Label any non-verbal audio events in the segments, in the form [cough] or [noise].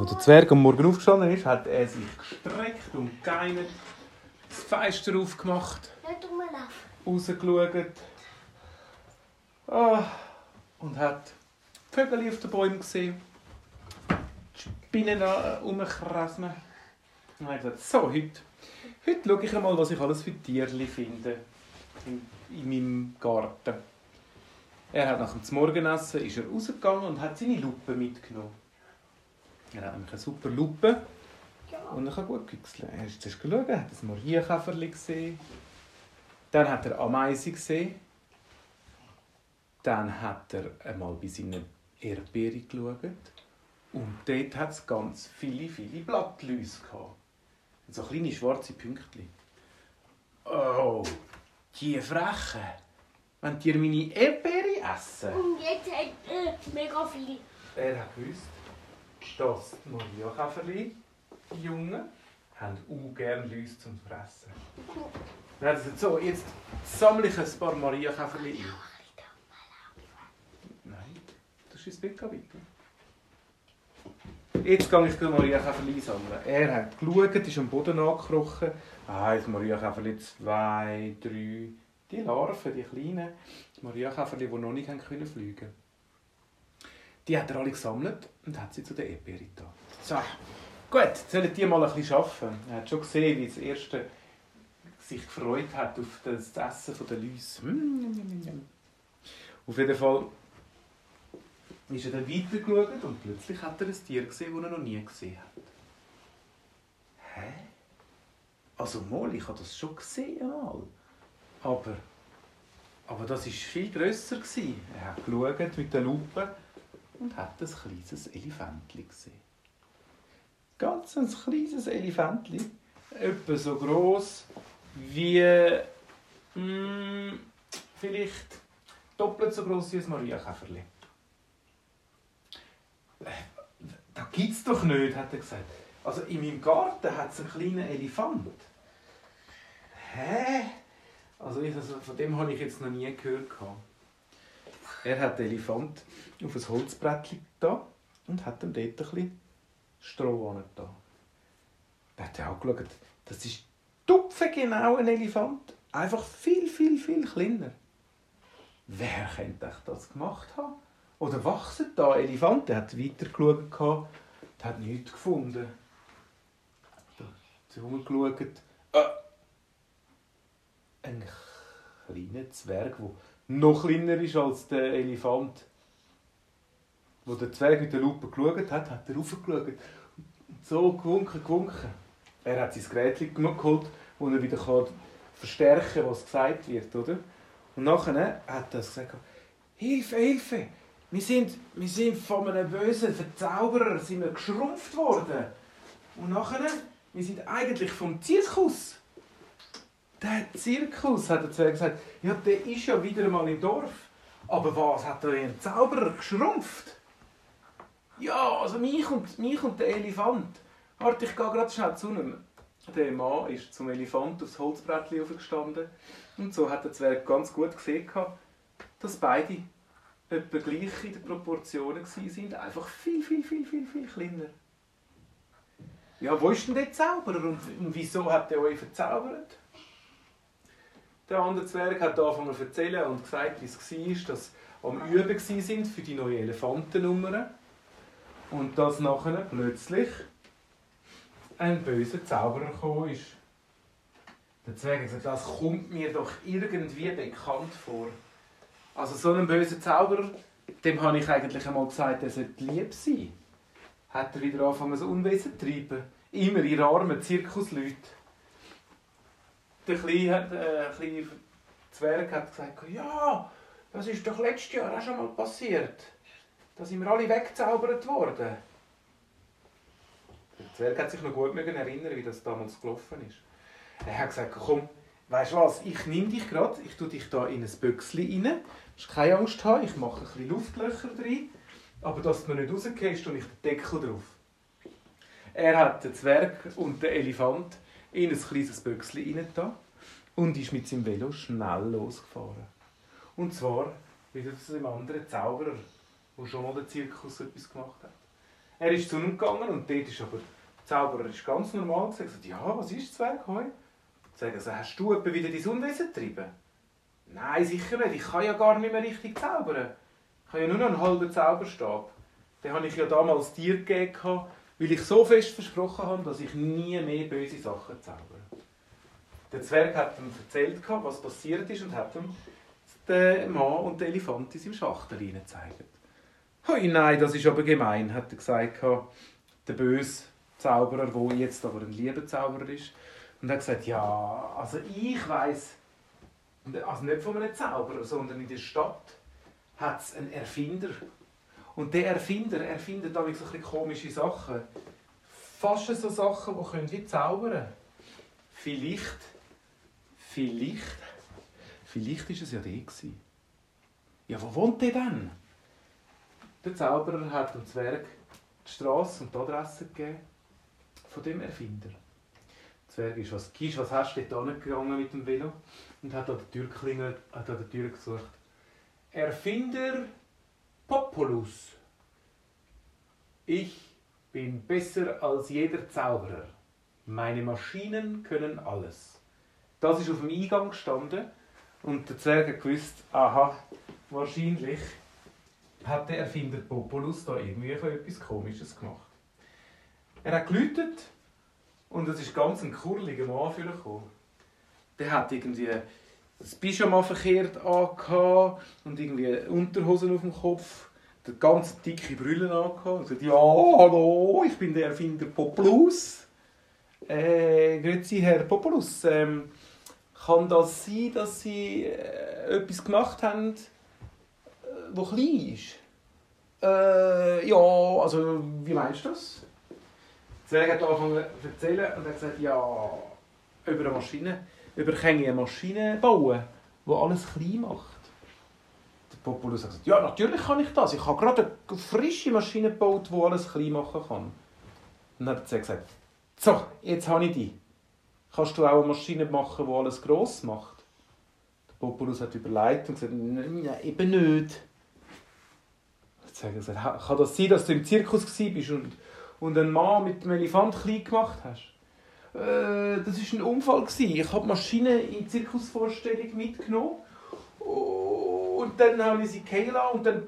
Als der Zwerg am Morgen aufgestanden ist, hat er sich gestreckt und geinert, das Fenster aufgemacht, rausgeschaut ah, und hat die Vögel auf den Bäumen gesehen, die Spinnen da rumkrassen. Und er hat gesagt, so, heute, heute schaue ich einmal, was ich alles für Tierchen finde in, in meinem Garten. Er hat nach dem Morgenessen ist er rausgegangen und hat seine Lupe mitgenommen. Er hat nämlich eine super Lupe und er kann gut güchseln. Er ist zuerst geschaut, hat ein Marienkäferli gesehen. Dann hat er Ameisen gesehen. Dann hat er einmal bei seinen Erdbeeren geschaut. Und dort hat es ganz viele, viele Blattläuse gehabt. So kleine schwarze Pünktchen. Oh, die Frechen. Wenn die meine Erdbeere essen. Und jetzt hat er mega viel. Er hat gewusst, dass die Mariakäferli, die Jungen, haben auch gerne Läuse zum Fressen. Dann hat so, jetzt sammle ich ein paar Mariakäferli ein. Nein, das ist ins Bett gehen, bitte. Jetzt gehe ich die Mariakäferli einsammeln. Er hat geschaut, ist am Boden angekrochen. Eins Mariakäferli, zwei, drei. Die Larven, die kleinen Mariakäferli, die noch nicht haben können fliegen Die hat er alle gesammelt und hat sie zu der Erdbeere getan. So, gut, jetzt sollen die mal ein bisschen arbeiten. Er hat schon gesehen, wie das erste sich gefreut hat auf das Essen der Läuse. Mm, Auf jeden Fall ist er dann weitergeschaut und plötzlich hat er ein Tier gesehen, das er noch nie gesehen hat. Hä? Also mal, ich habe das schon gesehen mal. Aber, aber das war viel grösser. gewesen. Er hat geschaut mit der Lupe und hat ein kleines Elefantli gesehen. Ganz ein kleines Elefantli. Etwa so groß wie mm, vielleicht doppelt so groß wie ein Mariakäferli. Äh, Das gibt's doch nicht, hat er gesagt. Also in meinem Garten hat es einen kleinen Elefant. Hä? Also, also von dem habe ich jetzt noch nie gehört. Er hat den Elefant auf ein Holzbrettchen da und hat ihm dort ein bisschen Stroh da. Da hat er auch geschaut, das ist genau ein Elefant. Einfach viel, viel, viel kleiner. Wer könnte das gemacht haben? Oder wachsen da Elefanten? Er hat weitergeschaut gehabt und hat nichts gefunden. Da hat er rumgeschaut. Äh, ein kleiner Zwerg, der noch kleiner ist als der Elefant. Wo der Zwerg mit der Lupe geschaut hat, hat er raufgeschaut. Und so gewunken, gewunken. Er hat sein Gerät geholt, wo er wieder kann verstärken kann, was gesagt wird. Oder? Und nachher hat er gesagt, Hilfe, Hilfe! Wir sind, wir sind von einem bösen Verzauberer sind wir geschrumpft worden. Und nachher, wir sind eigentlich vom Zirkus. Der Zirkus, hat der Zwerg gesagt, ja, der ist ja wieder einmal im Dorf. Aber was, hat der ein Zauberer geschrumpft? Ja, also mich und, mich und der Elefant. Warte, ich gehe gerade schnell zu ihm. Der Mann ist zum Elefant aufs Holzbrettchen aufgestanden. Und so hat der Zwerg ganz gut gesehen, dass beide etwa gleich in den Proportionen sind. Einfach viel, viel, viel, viel, viel kleiner. Ja, wo ist denn der Zauberer und, und wieso hat er euch verzaubert? Der andere Zwerg hat angefangen zu erzählen und gesagt, wie es war, dass am Üben waren für die neue Elefantennummer. Und dass nachher plötzlich ein böser Zauberer gekommen ist. Der Zwerg hat gesagt, das kommt mir doch irgendwie bekannt vor. Also so ein böser Zauberer, dem habe ich eigentlich einmal gesagt, er sollte lieb sein. Hat er wieder angefangen, so Unwesen zu treiben. Immer ihre armen Zirkusleute. Der kleine, äh, kleine Zwerg hat gesagt, ja, das ist doch letztes Jahr auch schon mal passiert. Da sind wir alle weggezaubert worden. Der Zwerg hat sich noch gut erinnern, wie das damals gelaufen ist. Er hat gesagt, komm, weißt du was, ich nehme dich gerade, ich tue dich da in ein Büchschen rein. Du musst keine Angst haben, ich mache ein bisschen Luftlöcher rein. Aber dass du mir nicht rausgehst, tue ich den Deckel drauf. Er hat den Zwerg und den Elefant in ein kleines Büchschen rein da und ist mit seinem Velo schnell losgefahren. Und zwar wieder zu einem anderen Zauberer, der schon mal den Zirkus etwas gemacht hat. Er ist zu ihm gegangen und dort ist aber der Zauberer ist ganz normal gesagt, ja, was ist Zwerg heute? Sagen also, hast du etwa wieder dein Unwesen getrieben? Nein, sicher nicht. Ich kann ja gar nicht mehr richtig zaubern. Ich habe ja nur noch einen halben Zauberstab. Den habe ich ja damals dir gegeben, weil ich so fest versprochen habe, dass ich nie mehr böse Sachen zaubere. Der Zwerg hat ihm erzählt, was passiert ist und hat ihm den Mann und den Elefant in seinem Schachtel gezeigt. Hoi, nein, das ist aber gemein, hat er gesagt, der böse Zauberer, der jetzt aber ein lieber Zauberer ist. Und er hat gesagt, ja, also ich weiß, also nicht von einem Zauberer, sondern in der Stadt hat es einen Erfinder. Und der Erfinder erfindet da ein komische Sachen. Fast so Sachen, die können wie zaubern. Vielleicht, vielleicht, vielleicht ist es ja der gewesen. Ja, wo wohnt der denn? Der Zauberer hat dem Zwerg die Straße und die Adresse gegeben von dem Erfinder. Der Zwerg ist, was gibst, was hast du dort gegangen mit dem Velo? Und hat an der Tür klingelt, hat an der Tür gesucht. Erfinder Populus. Ich bin besser als jeder Zauberer. Meine Maschinen können alles. Das ist auf dem Eingang gestanden und der Zwerg hat gewusst, aha, wahrscheinlich hat der Erfinder Populus da irgendwie etwas Komisches gemacht. Er hat geläutet und es ist ganz ein kurliger Mann gekommen. Der hat irgendwie das Pyjama verkehrt angehabt und irgendwie Unterhosen auf dem Kopf, der ganz dicke Brüllen angehabt und gesagt, ja, hallo, ich bin der Erfinder Populus. Äh, grüezi, Herr Populus. Ähm, kann das sein, dass Sie äh, etwas gemacht haben, wo klein ist? Äh, ja, also wie meinst du das? Zwerg hat angefangen zu erzählen und hat gesagt, ja, über eine Maschine, über eine Maschine bauen, die alles klein macht. Der Populus hat gesagt, ja, natürlich kann ich das. Ich habe gerade eine frische Maschine gebaut, die alles klein machen kann. Dann hat er gesagt, so, jetzt habe ich die. Kannst du auch eine Maschine machen, die alles gross macht? Der Populus hat überlegt und gesagt, nein, eben nicht. Kann das sein, dass du im Zirkus warst und einen Mann mit dem Elefant klein gemacht hast? Äh, das war ein Unfall. Ich habe Maschine in die Zirkusvorstellung mitgenommen und dann habe ich sie fallen und dann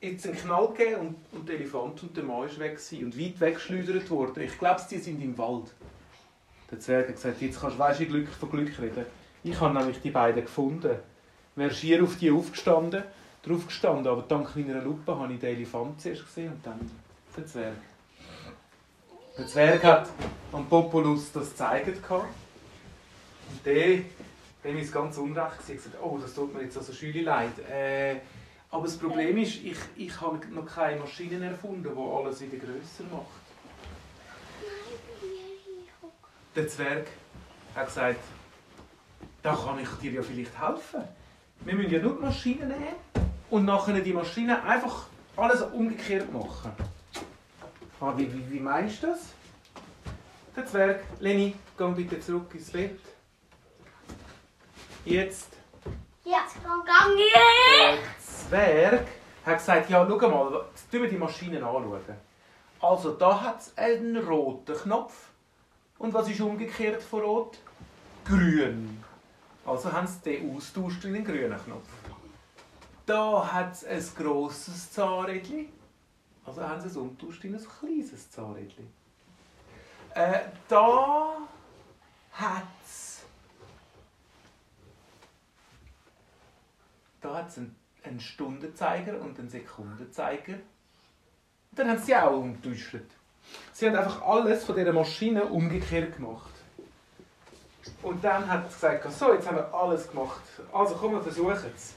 jetzt einen Knall gegeben und, und der Elefant und der Mann ist weg gewesen und weit weggeschleudert worden. Ich glaube, die sind im Wald. Der Zwerg hat gesagt, jetzt kannst du weißt, Glück von Glück reden. Ich habe nämlich die beiden gefunden. Wäre schier auf die aufgestanden drauf gestanden, aber dank meiner Lupe habe ich den Elefant zuerst gesehen und dann den Zwerg. Der Zwerg hat am Populus das gezeigt. Und der, dem ist ganz unrecht gesagt, oh, das tut mir jetzt also schön leid. Äh, aber das Problem ist, ich, ich habe noch keine Maschinen erfunden, die alles wieder grösser macht. Der Zwerg hat gesagt, da kann ich dir ja vielleicht helfen. Wir müssen ja nur die Maschinen nehmen und nachher die Maschine einfach alles umgekehrt machen. Ah, wie, wie, wie meinst du das? Der Zwerg, Leni, geh bitte zurück ins Bett. Jetzt. Jetzt gang ich. Der Zwerg hat gesagt, ja, schau mal, jetzt wir die Maschinen anschauen. Also, da hat es einen roten Knopf. Und was ist umgekehrt von rot? Grün. Also haben sie den austauscht in den grünen Knopf. Da hat es ein grosses Zahnrädchen. Also haben sie es umgetauscht in ein kleines Zahnrädchen. Äh, da hat es da hat's einen, einen Stundenzeiger und einen Sekundenzeiger. Und dann haben sie auch umgetauscht. Sie haben einfach alles von dieser Maschine umgekehrt gemacht. Und dann hat sie gesagt, so, jetzt haben wir alles gemacht. Also komm, wir versuchen es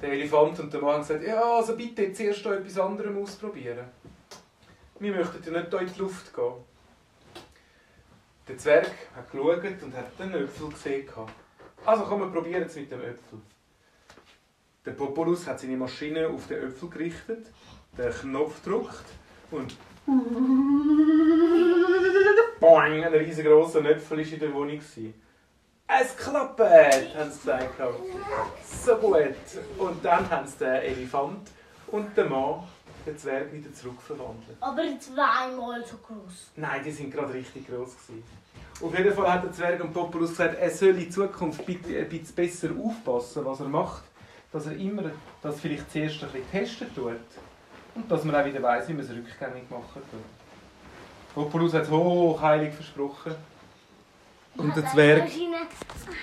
der Elefant und der Mann gesagt, ja, also bitte zuerst etwas anderes ausprobieren. Wir möchten ja nicht hier in die Luft gehen. Der Zwerg hat geschaut und hat den Äpfel gesehen. Also komm, wir probieren es mit dem Äpfel. Der Populus hat seine Maschine auf den Äpfel gerichtet, den Knopf gedrückt und [laughs] Boing, ein riesengroßer Äpfel war in der Wohnung. Es klappt, haben sie gesagt. So gut. Und dann haben sie den Elefant und den Mann den Zwerg wieder zurückverwandeln. Aber zweimal so groß. Nein, die sind gerade richtig groß gewesen. Auf jeden Fall hat der Zwerg am Populus gesagt, er soll in Zukunft bitte ein bisschen besser aufpassen, was er macht. Dass er immer das vielleicht zuerst ein bisschen testen tut. Und dass man auch wieder weiss, wie man es rückgängig machen tut. Populus hat hochheilig versprochen. Und der Zwerg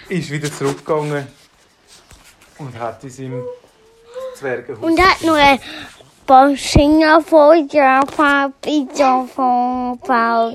ist wieder zurückgegangen und hat in seinem Zwergenhaus. Und hat noch ein paar Finger vor der von Pauli.